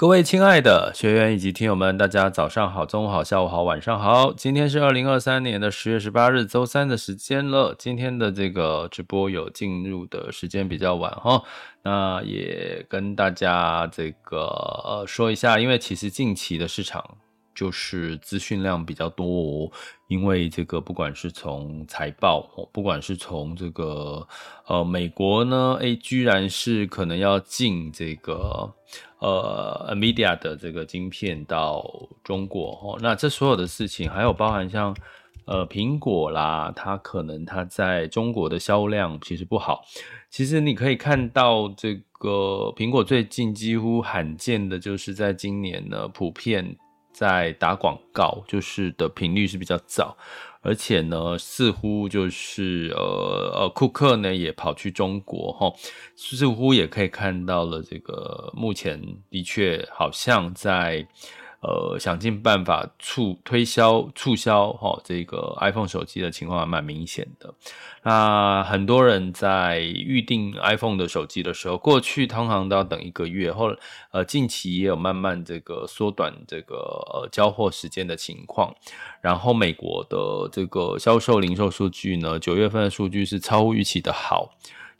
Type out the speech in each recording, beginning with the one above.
各位亲爱的学员以及听友们，大家早上好、中午好、下午好、晚上好。今天是二零二三年的十月十八日，周三的时间了。今天的这个直播有进入的时间比较晚哈，那也跟大家这个说一下，因为其实近期的市场。就是资讯量比较多哦，因为这个不管是从财报，不管是从这个呃美国呢，诶，居然是可能要进这个呃 NVIDIA 的这个晶片到中国哦，那这所有的事情，还有包含像呃苹果啦，它可能它在中国的销量其实不好。其实你可以看到，这个苹果最近几乎罕见的就是在今年呢，普遍。在打广告，就是的频率是比较早，而且呢，似乎就是呃呃，库克呢也跑去中国哈，似乎也可以看到了这个目前的确好像在。呃，想尽办法促推销促销哈，这个 iPhone 手机的情况还蛮明显的。那很多人在预定 iPhone 的手机的时候，过去通常都要等一个月，后呃近期也有慢慢这个缩短这个呃交货时间的情况。然后美国的这个销售零售数据呢，九月份的数据是超乎预期的好，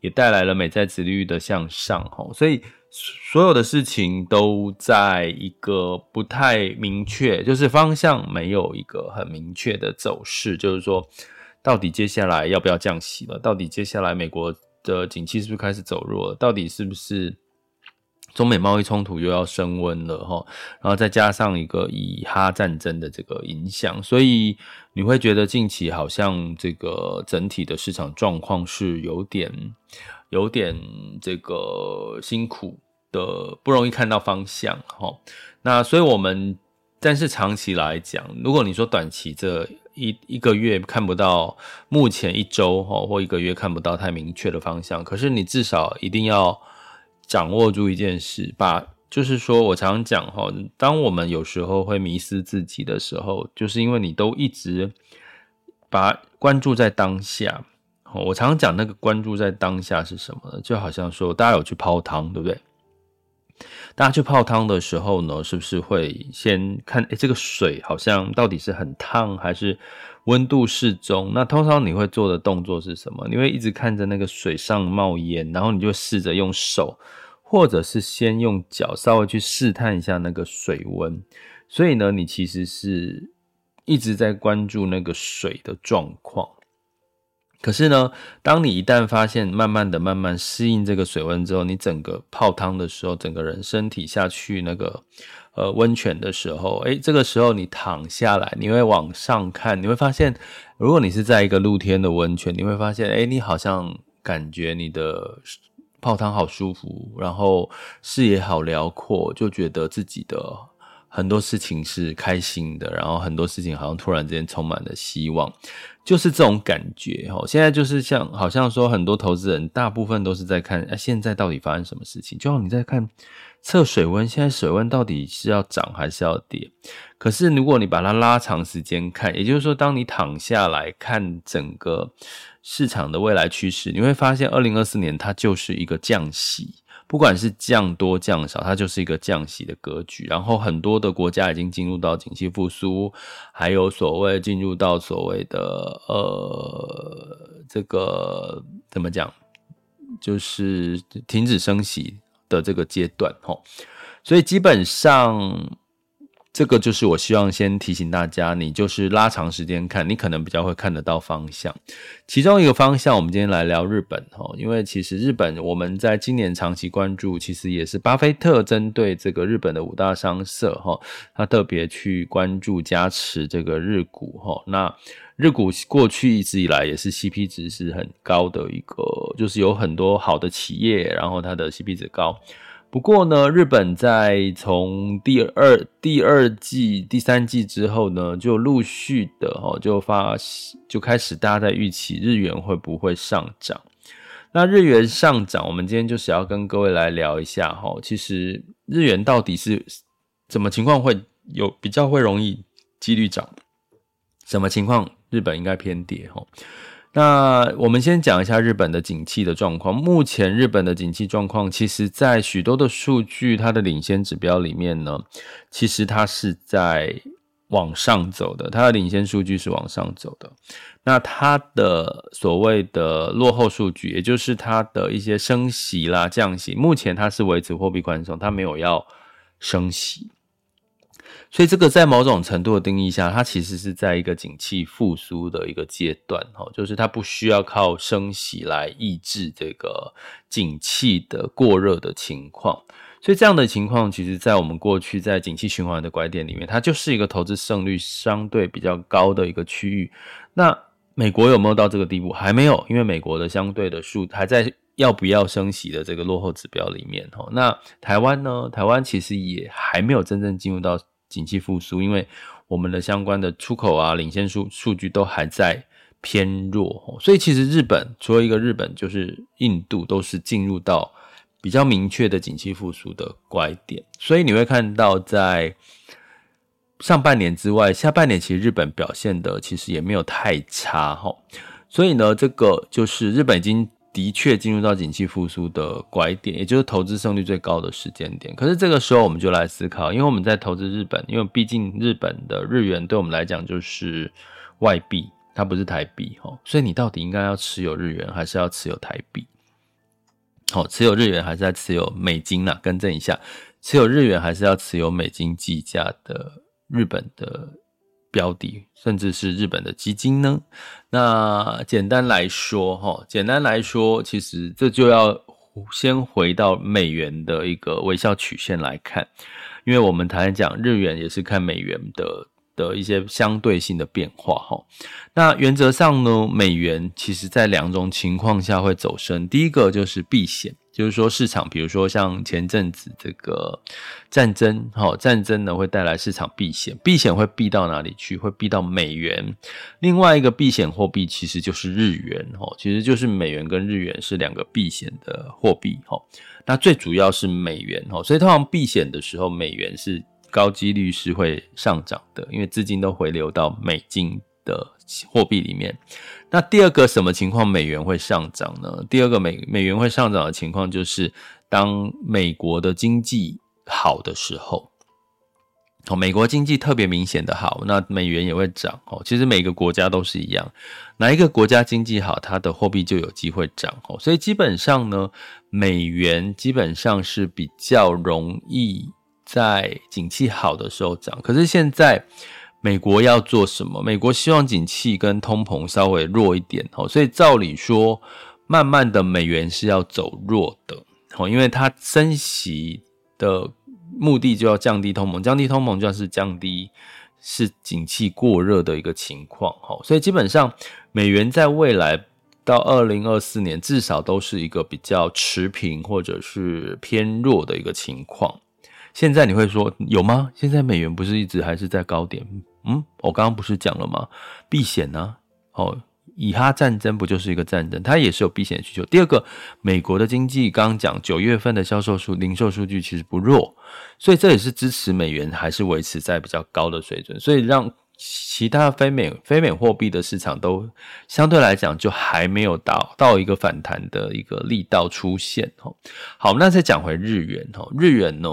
也带来了美债殖利率的向上哈，所以。所有的事情都在一个不太明确，就是方向没有一个很明确的走势，就是说，到底接下来要不要降息了？到底接下来美国的景气是不是开始走弱了？到底是不是中美贸易冲突又要升温了？哈，然后再加上一个以哈战争的这个影响，所以你会觉得近期好像这个整体的市场状况是有点。有点这个辛苦的，不容易看到方向哈。那所以我们，但是长期来讲，如果你说短期这一一个月看不到，目前一周哈或一个月看不到太明确的方向，可是你至少一定要掌握住一件事，把就是说我常讲哈，当我们有时候会迷失自己的时候，就是因为你都一直把关注在当下。我常常讲那个关注在当下是什么呢？就好像说，大家有去泡汤，对不对？大家去泡汤的时候呢，是不是会先看，诶，这个水好像到底是很烫还是温度适中？那通常你会做的动作是什么？你会一直看着那个水上冒烟，然后你就试着用手，或者是先用脚稍微去试探一下那个水温。所以呢，你其实是一直在关注那个水的状况。可是呢，当你一旦发现，慢慢的、慢慢适应这个水温之后，你整个泡汤的时候，整个人身体下去那个呃温泉的时候，诶，这个时候你躺下来，你会往上看，你会发现，如果你是在一个露天的温泉，你会发现，诶，你好像感觉你的泡汤好舒服，然后视野好辽阔，就觉得自己的很多事情是开心的，然后很多事情好像突然之间充满了希望。就是这种感觉齁，现在就是像好像说很多投资人大部分都是在看，啊，现在到底发生什么事情？就像你在看测水温，现在水温到底是要涨还是要跌？可是如果你把它拉长时间看，也就是说，当你躺下来看整个市场的未来趋势，你会发现，二零二四年它就是一个降息。不管是降多降少，它就是一个降息的格局。然后很多的国家已经进入到景气复苏，还有所谓进入到所谓的呃这个怎么讲，就是停止升息的这个阶段。吼，所以基本上这个就是我希望先提醒大家，你就是拉长时间看，你可能比较会看得到方向。其中一个方向，我们今天来聊日本哦，因为其实日本我们在今年长期关注，其实也是巴菲特针对这个日本的五大商社哈，他特别去关注加持这个日股哈。那日股过去一直以来也是 CP 值是很高的一个，就是有很多好的企业，然后它的 CP 值高。不过呢，日本在从第二第二季、第三季之后呢，就陆续的哦，就发就开始大家在预期日元会不会上涨。那日元上涨，我们今天就是要跟各位来聊一下哈，其实日元到底是什么情况会有比较会容易几率涨，什么情况日本应该偏跌哈。那我们先讲一下日本的景气的状况。目前日本的景气状况，其实在许多的数据，它的领先指标里面呢，其实它是在往上走的。它的领先数据是往上走的。那它的所谓的落后数据，也就是它的一些升息啦、降息，目前它是维持货币宽松，它没有要升息。所以这个在某种程度的定义下，它其实是在一个景气复苏的一个阶段，哈，就是它不需要靠升息来抑制这个景气的过热的情况。所以这样的情况，其实在我们过去在景气循环的拐点里面，它就是一个投资胜率相对比较高的一个区域。那美国有没有到这个地步？还没有，因为美国的相对的数还在要不要升息的这个落后指标里面，哈。那台湾呢？台湾其实也还没有真正进入到。景气复苏，因为我们的相关的出口啊，领先数数据都还在偏弱，所以其实日本除了一个日本，就是印度都是进入到比较明确的景气复苏的拐点，所以你会看到在上半年之外，下半年其实日本表现的其实也没有太差哈，所以呢，这个就是日本已经。的确进入到景气复苏的拐点，也就是投资胜率最高的时间点。可是这个时候，我们就来思考，因为我们在投资日本，因为毕竟日本的日元对我们来讲就是外币，它不是台币哦。所以你到底应该要持有日元，还是要持有台币？好，持有日元还是要持有美金呢？更正一下，持有日元还是要持有美金计价的日本的。标的，甚至是日本的基金呢？那简单来说，哈，简单来说，其实这就要先回到美元的一个微笑曲线来看，因为我们谈讲日元也是看美元的的一些相对性的变化，哈。那原则上呢，美元其实在两种情况下会走升，第一个就是避险。就是说，市场比如说像前阵子这个战争，哈，战争呢会带来市场避险，避险会避到哪里去？会避到美元。另外一个避险货币其实就是日元，哈，其实就是美元跟日元是两个避险的货币，哈。那最主要是美元，哈，所以通常避险的时候，美元是高几率是会上涨的，因为资金都回流到美金的货币里面。那第二个什么情况美元会上涨呢？第二个美美元会上涨的情况就是当美国的经济好的时候，哦，美国经济特别明显的好，那美元也会涨哦。其实每个国家都是一样，哪一个国家经济好，它的货币就有机会涨哦。所以基本上呢，美元基本上是比较容易在景气好的时候涨。可是现在。美国要做什么？美国希望景气跟通膨稍微弱一点哦，所以照理说，慢慢的美元是要走弱的哦，因为它升息的目的就要降低通膨，降低通膨就要是降低是景气过热的一个情况哦，所以基本上美元在未来到二零二四年至少都是一个比较持平或者是偏弱的一个情况。现在你会说有吗？现在美元不是一直还是在高点？嗯，我刚刚不是讲了吗？避险呢？哦，以哈战争不就是一个战争？它也是有避险的需求。第二个，美国的经济刚刚讲九月份的销售数、零售数据其实不弱，所以这也是支持美元还是维持在比较高的水准，所以让其他非美非美货币的市场都相对来讲就还没有到到一个反弹的一个力道出现。哦，好，那再讲回日元哦，日元呢，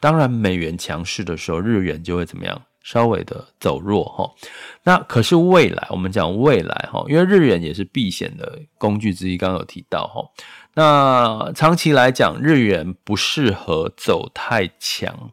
当然美元强势的时候，日元就会怎么样？稍微的走弱哈，那可是未来，我们讲未来哈，因为日元也是避险的工具之一，刚刚有提到哈。那长期来讲，日元不适合走太强，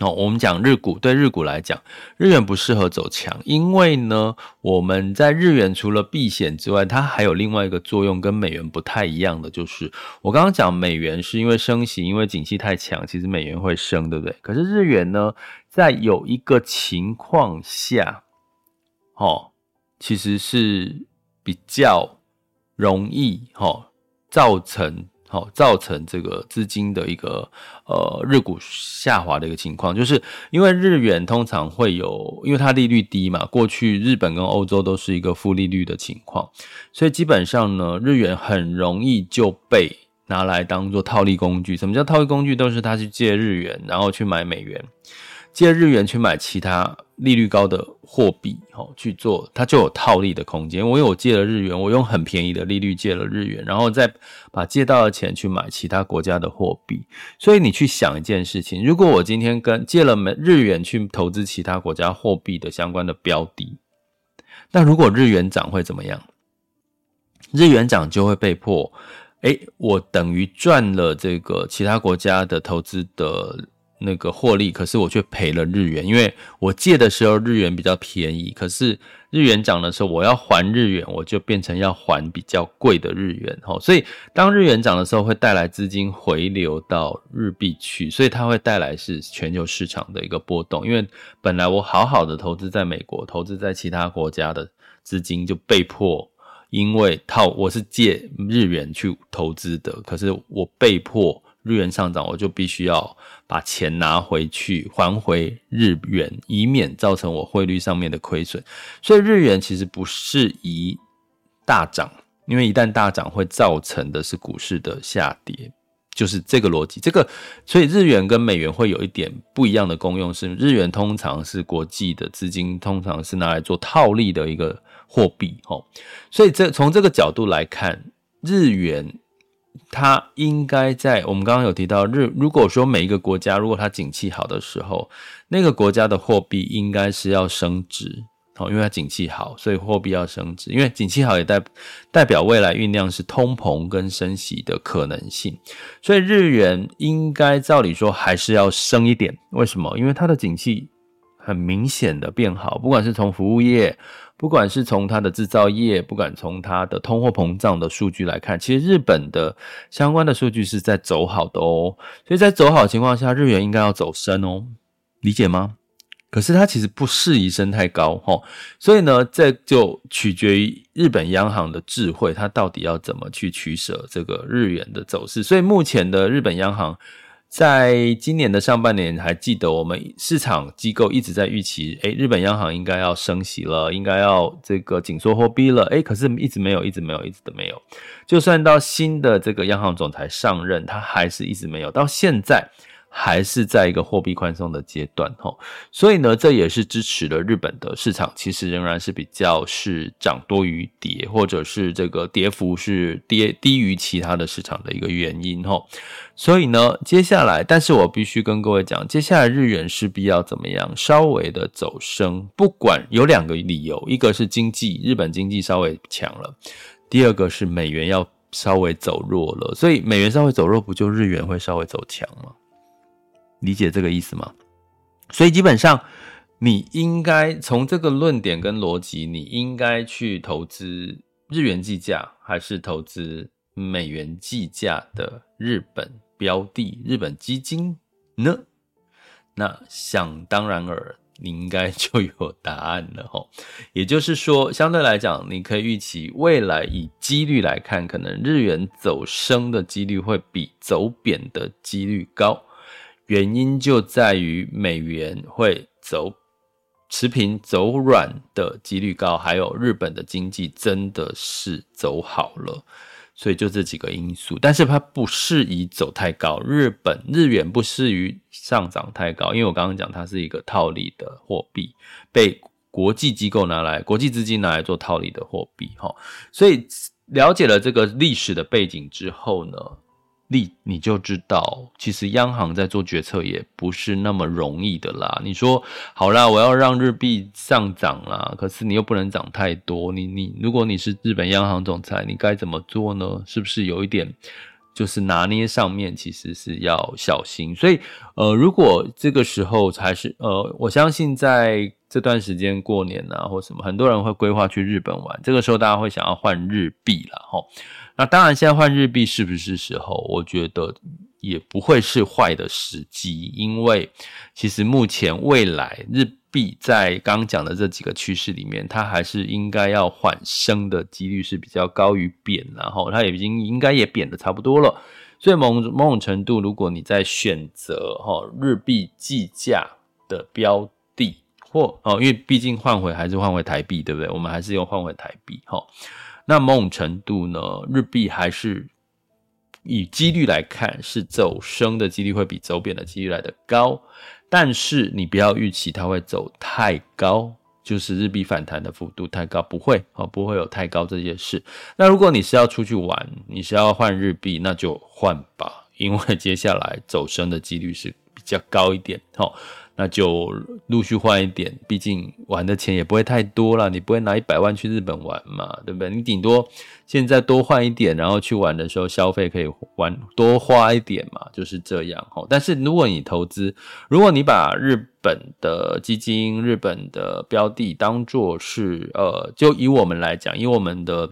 哦，我们讲日股，对日股来讲，日元不适合走强，因为呢，我们在日元除了避险之外，它还有另外一个作用，跟美元不太一样的，就是我刚刚讲美元是因为升息，因为景气太强，其实美元会升，对不对？可是日元呢，在有一个情况下，哦，其实是比较容易，哦，造成。好，造成这个资金的一个呃日股下滑的一个情况，就是因为日元通常会有，因为它利率低嘛，过去日本跟欧洲都是一个负利率的情况，所以基本上呢，日元很容易就被拿来当做套利工具。什么叫套利工具？都是他去借日元，然后去买美元。借日元去买其他利率高的货币，吼去做，它就有套利的空间。我有借了日元，我用很便宜的利率借了日元，然后再把借到的钱去买其他国家的货币。所以你去想一件事情：如果我今天跟借了美日元去投资其他国家货币的相关的标的，那如果日元涨会怎么样？日元涨就会被迫，诶，我等于赚了这个其他国家的投资的。那个获利，可是我却赔了日元，因为我借的时候日元比较便宜，可是日元涨的时候，我要还日元，我就变成要还比较贵的日元，吼，所以当日元涨的时候，会带来资金回流到日币去，所以它会带来是全球市场的一个波动，因为本来我好好的投资在美国，投资在其他国家的资金就被迫，因为套我是借日元去投资的，可是我被迫。日元上涨，我就必须要把钱拿回去还回日元，以免造成我汇率上面的亏损。所以日元其实不适宜大涨，因为一旦大涨会造成的是股市的下跌，就是这个逻辑。这个所以日元跟美元会有一点不一样的功用，是日元通常是国际的资金，通常是拿来做套利的一个货币，吼。所以这从这个角度来看，日元。它应该在我们刚刚有提到日，如果说每一个国家如果它景气好的时候，那个国家的货币应该是要升值哦，因为它景气好，所以货币要升值。因为景气好也代代表未来酝酿是通膨跟升息的可能性，所以日元应该照理说还是要升一点。为什么？因为它的景气很明显的变好，不管是从服务业。不管是从它的制造业，不管从它的通货膨胀的数据来看，其实日本的相关的数据是在走好的哦。所以在走好的情况下，日元应该要走升哦，理解吗？可是它其实不适宜升太高齁。所以呢，这就取决于日本央行的智慧，它到底要怎么去取舍这个日元的走势。所以目前的日本央行。在今年的上半年，还记得我们市场机构一直在预期，哎，日本央行应该要升息了，应该要这个紧缩货币了，哎，可是一直没有，一直没有，一直都没有。就算到新的这个央行总裁上任，他还是一直没有，到现在。还是在一个货币宽松的阶段，吼，所以呢，这也是支持了日本的市场，其实仍然是比较是涨多于跌，或者是这个跌幅是跌低于其他的市场的一个原因，吼。所以呢，接下来，但是我必须跟各位讲，接下来日元势必要怎么样，稍微的走升，不管有两个理由，一个是经济，日本经济稍微强了，第二个是美元要稍微走弱了，所以美元稍微走弱，不就日元会稍微走强吗？理解这个意思吗？所以基本上，你应该从这个论点跟逻辑，你应该去投资日元计价还是投资美元计价的日本标的、日本基金呢？那想当然尔，你应该就有答案了吼。也就是说，相对来讲，你可以预期未来以几率来看，可能日元走升的几率会比走贬的几率高。原因就在于美元会走持平走软的几率高，还有日本的经济真的是走好了，所以就这几个因素。但是它不适宜走太高，日本日元不适宜上涨太高，因为我刚刚讲它是一个套利的货币，被国际机构拿来、国际资金拿来做套利的货币，哈。所以了解了这个历史的背景之后呢，你你就知道，其实央行在做决策也不是那么容易的啦。你说好啦，我要让日币上涨啦，可是你又不能涨太多。你你，如果你是日本央行总裁，你该怎么做呢？是不是有一点就是拿捏上面其实是要小心。所以呃，如果这个时候才是呃，我相信在这段时间过年啊或什么，很多人会规划去日本玩，这个时候大家会想要换日币了齁。那当然，现在换日币是不是时候？我觉得也不会是坏的时机，因为其实目前未来日币在刚讲的这几个趋势里面，它还是应该要缓升的几率是比较高于贬，然后它已经应该也贬的差不多了。所以某某种程度，如果你在选择哈日币计价的标的，或哦，因为毕竟换回还是换回台币，对不对？我们还是用换回台币哈。那某种程度呢，日币还是以几率来看，是走升的几率会比走贬的几率来得高。但是你不要预期它会走太高，就是日币反弹的幅度太高，不会哦，不会有太高这件事。那如果你是要出去玩，你是要换日币，那就换吧，因为接下来走升的几率是比较高一点，齁。那就陆续换一点，毕竟玩的钱也不会太多啦，你不会拿一百万去日本玩嘛，对不对？你顶多现在多换一点，然后去玩的时候消费可以玩多花一点嘛，就是这样齁。但是如果你投资，如果你把日本的基金、日本的标的当作是呃，就以我们来讲，以我们的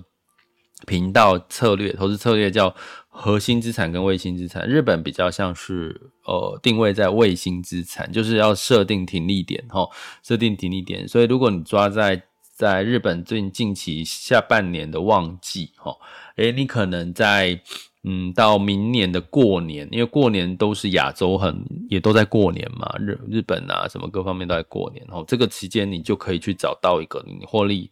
频道策略、投资策略叫。核心资产跟卫星资产，日本比较像是呃定位在卫星资产，就是要设定停利点哈，设定停利点。所以如果你抓在在日本最近近期下半年的旺季哈，诶，你可能在嗯到明年的过年，因为过年都是亚洲很也都在过年嘛，日日本啊什么各方面都在过年齁，这个期间你就可以去找到一个你获利。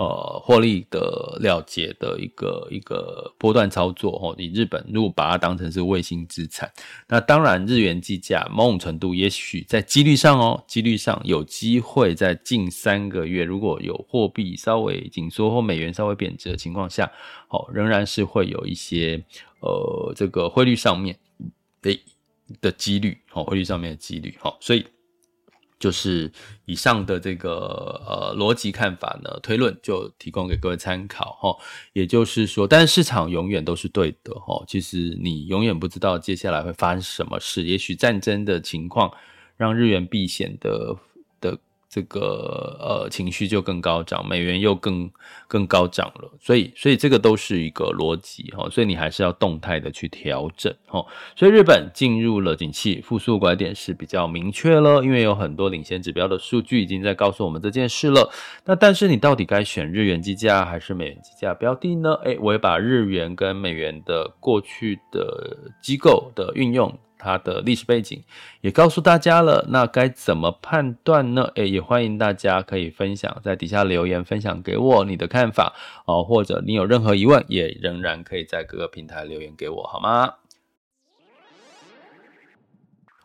呃，获利的了结的一个一个波段操作哦，你日本如果把它当成是卫星资产，那当然日元计价某种程度，也许在几率上哦，几率上有机会在近三个月，如果有货币稍微紧缩或美元稍微贬值的情况下，哦，仍然是会有一些呃这个汇率上面的的几率哦，汇率上面的几率哦，所以。就是以上的这个呃逻辑看法呢，推论就提供给各位参考哈。也就是说，但是市场永远都是对的哈。其实你永远不知道接下来会发生什么事，也许战争的情况让日元避险的。这个呃情绪就更高涨，美元又更更高涨了，所以所以这个都是一个逻辑哈，所以你还是要动态的去调整哈。所以日本进入了景气复苏拐点是比较明确了，因为有很多领先指标的数据已经在告诉我们这件事了。那但是你到底该选日元计价还是美元计价标的呢？诶，我也把日元跟美元的过去的机构的运用。它的历史背景也告诉大家了，那该怎么判断呢？诶，也欢迎大家可以分享在底下留言，分享给我你的看法哦，或者你有任何疑问，也仍然可以在各个平台留言给我，好吗？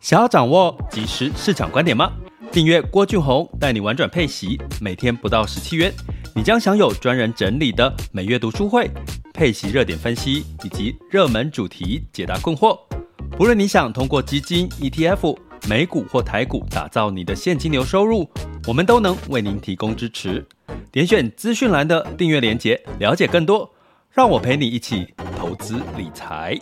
想要掌握即时市场观点吗？订阅郭俊宏带你玩转配息，每天不到十七元，你将享有专人整理的每月读书会、配息热点分析以及热门主题解答困惑。不论你想通过基金、ETF、美股或台股打造你的现金流收入，我们都能为您提供支持。点选资讯栏的订阅链接，了解更多。让我陪你一起投资理财。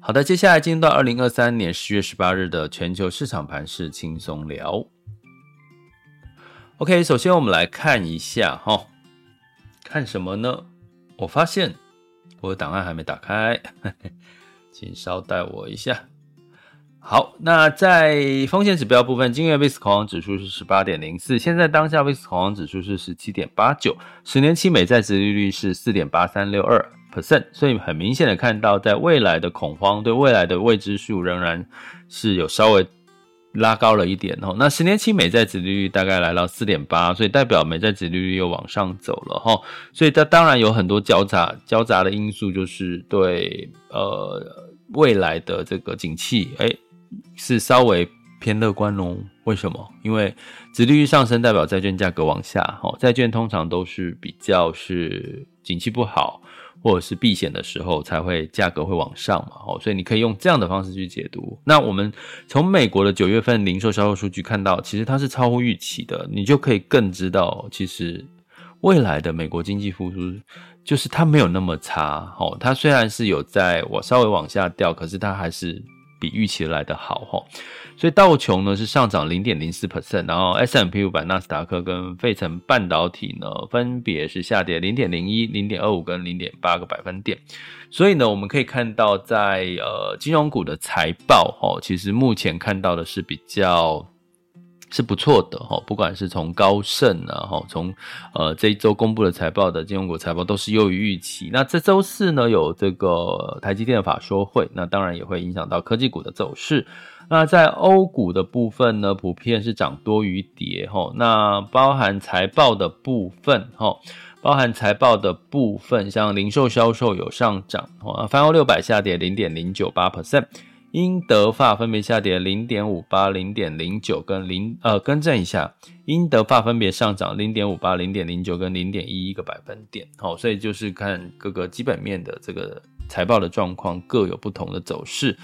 好的，接下来进入到二零二三年十月十八日的全球市场盘势轻松聊。OK，首先我们来看一下哈，看什么呢？我发现我的档案还没打开，请稍待我一下。好，那在风险指标部分，今日 VIX 恐慌指数是十八点零四，现在当下 VIX 恐慌指数是十七点八九，十年期美债殖利率是四点八三六二 percent，所以很明显的看到，在未来的恐慌对未来的未知数仍然是有稍微。拉高了一点哦，那十年期美债殖利率大概来到四点八，所以代表美债殖利率又往上走了哈，所以它当然有很多交杂交杂的因素，就是对呃未来的这个景气，哎是稍微偏乐观哦。为什么？因为殖利率上升代表债券价格往下，哈，债券通常都是比较是景气不好。或者是避险的时候才会价格会往上嘛，哦，所以你可以用这样的方式去解读。那我们从美国的九月份零售销售数据看到，其实它是超乎预期的，你就可以更知道，其实未来的美国经济复苏，就是它没有那么差，哦，它虽然是有在我稍微往下掉，可是它还是比预期来的好，哈。所以道琼呢是上涨零点零四 percent，然后 S M P 五百、纳斯达克跟费城半导体呢分别是下跌零点零一、零点二五跟零点八个百分点。所以呢，我们可以看到在呃金融股的财报，哈，其实目前看到的是比较。是不错的哈，不管是从高盛啊，哈，从呃这一周公布的财报的金融股财报都是优于预期。那这周四呢，有这个台积电的法说会，那当然也会影响到科技股的走势。那在欧股的部分呢，普遍是涨多于跌哈。那包含财报的部分哈，包含财报的部分，像零售销售有上涨，泛欧六百下跌零点零九八 percent。英德法分别下跌零点五八、零点零九跟零呃，更正一下，英德法分别上涨零点五八、零点零九跟零点一一个百分点。好，所以就是看各个基本面的这个财报的状况各有不同的走势。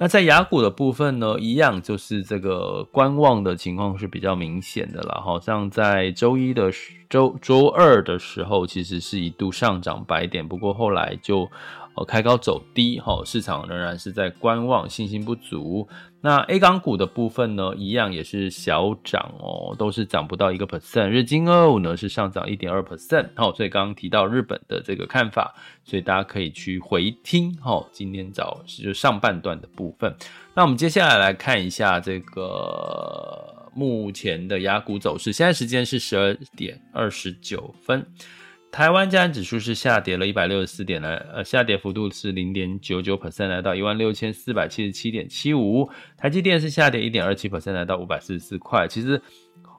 那在雅股的部分呢，一样就是这个观望的情况是比较明显的了。好像在周一的周周二的时候，其实是一度上涨百点，不过后来就。呃，开高走低，哈，市场仍然是在观望，信心不足。那 A 港股的部分呢，一样也是小涨哦，都是涨不到一个 percent。日经二五呢是上涨一点二 percent，好，所以刚刚提到日本的这个看法，所以大家可以去回听，哈，今天早就上半段的部分。那我们接下来来看一下这个目前的雅股走势，现在时间是十二点二十九分。台湾加权指数是下跌了一百六十四点来，呃，下跌幅度是零点九九 percent，来到一万六千四百七十七点七五。台积电是下跌一点二七 percent，来到五百四十四块。其实，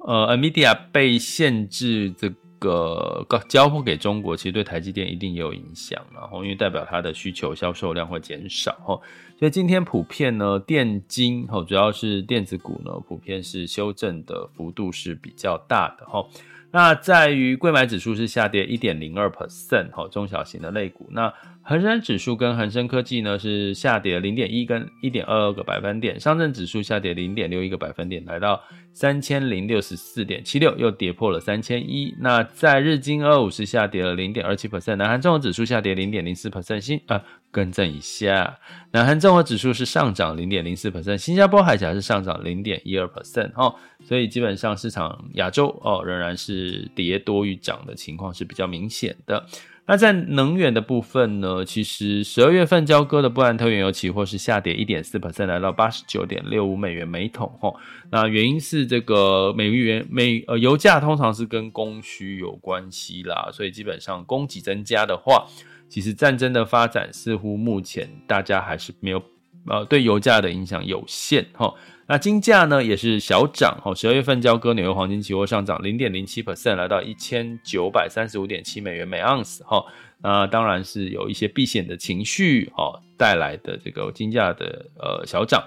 呃，NVIDIA 被限制这个交付给中国，其实对台积电一定也有影响，然后因为代表它的需求销售量会减少，哈。所以今天普遍呢，电晶，哈，主要是电子股呢，普遍是修正的幅度是比较大的，哈。那在于柜买指数是下跌一点零二 percent，哈，中小型的类股。那恒生指数跟恒生科技呢是下跌零点一跟一点二二个百分点，上证指数下跌零点六一个百分点，来到三千零六十四点七六，又跌破了三千一。那在日经二五是下跌了零点二七 percent，南韩综合指数下跌零点零四 percent，新啊更正一下，南韩综合指数是上涨零点零四 percent，新加坡海峡是上涨零点一二 percent，哦，所以基本上市场亚洲哦仍然是跌多于涨的情况是比较明显的。那在能源的部分呢，其实十二月份交割的布兰特原油期货是下跌一点四 percent，来到八十九点六五美元每桶。哦，那原因是这个美元美呃油价通常是跟供需有关系啦，所以基本上供给增加的话，其实战争的发展似乎目前大家还是没有呃对油价的影响有限。哈。那金价呢也是小涨，哈，十二月份交割纽约黄金期货上涨零点零七 percent，来到一千九百三十五点七美元每盎司，哈，那当然是有一些避险的情绪，哈，带来的这个金价的呃小涨。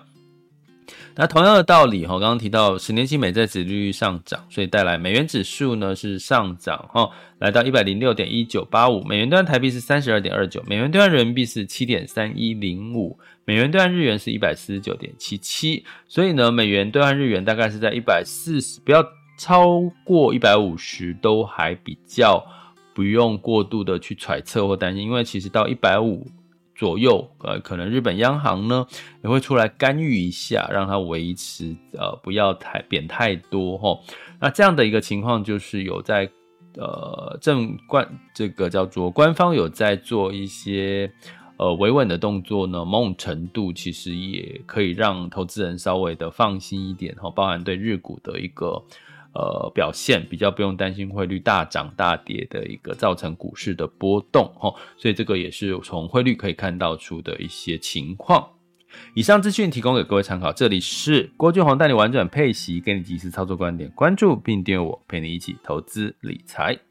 那同样的道理，哈，刚刚提到十年期美债殖利率上涨，所以带来美元指数呢是上涨，哈，来到一百零六点一九八五，美元兑台币是三十二点二九，美元兑人民币是七点三一零五。美元兑换日元是一百四十九点七七，所以呢，美元兑换日元大概是在一百四十，不要超过一百五十，都还比较不用过度的去揣测或担心，因为其实到一百五左右，呃，可能日本央行呢也会出来干预一下，让它维持呃不要太贬太多齁。那这样的一个情况就是有在呃正官这个叫做官方有在做一些。呃，维稳的动作呢，某种程度其实也可以让投资人稍微的放心一点哈，包含对日股的一个呃表现，比较不用担心汇率大涨大跌的一个造成股市的波动哈，所以这个也是从汇率可以看到出的一些情况。以上资讯提供给各位参考，这里是郭俊宏带你玩转配息，给你及时操作观点，关注并订阅我，陪你一起投资理财。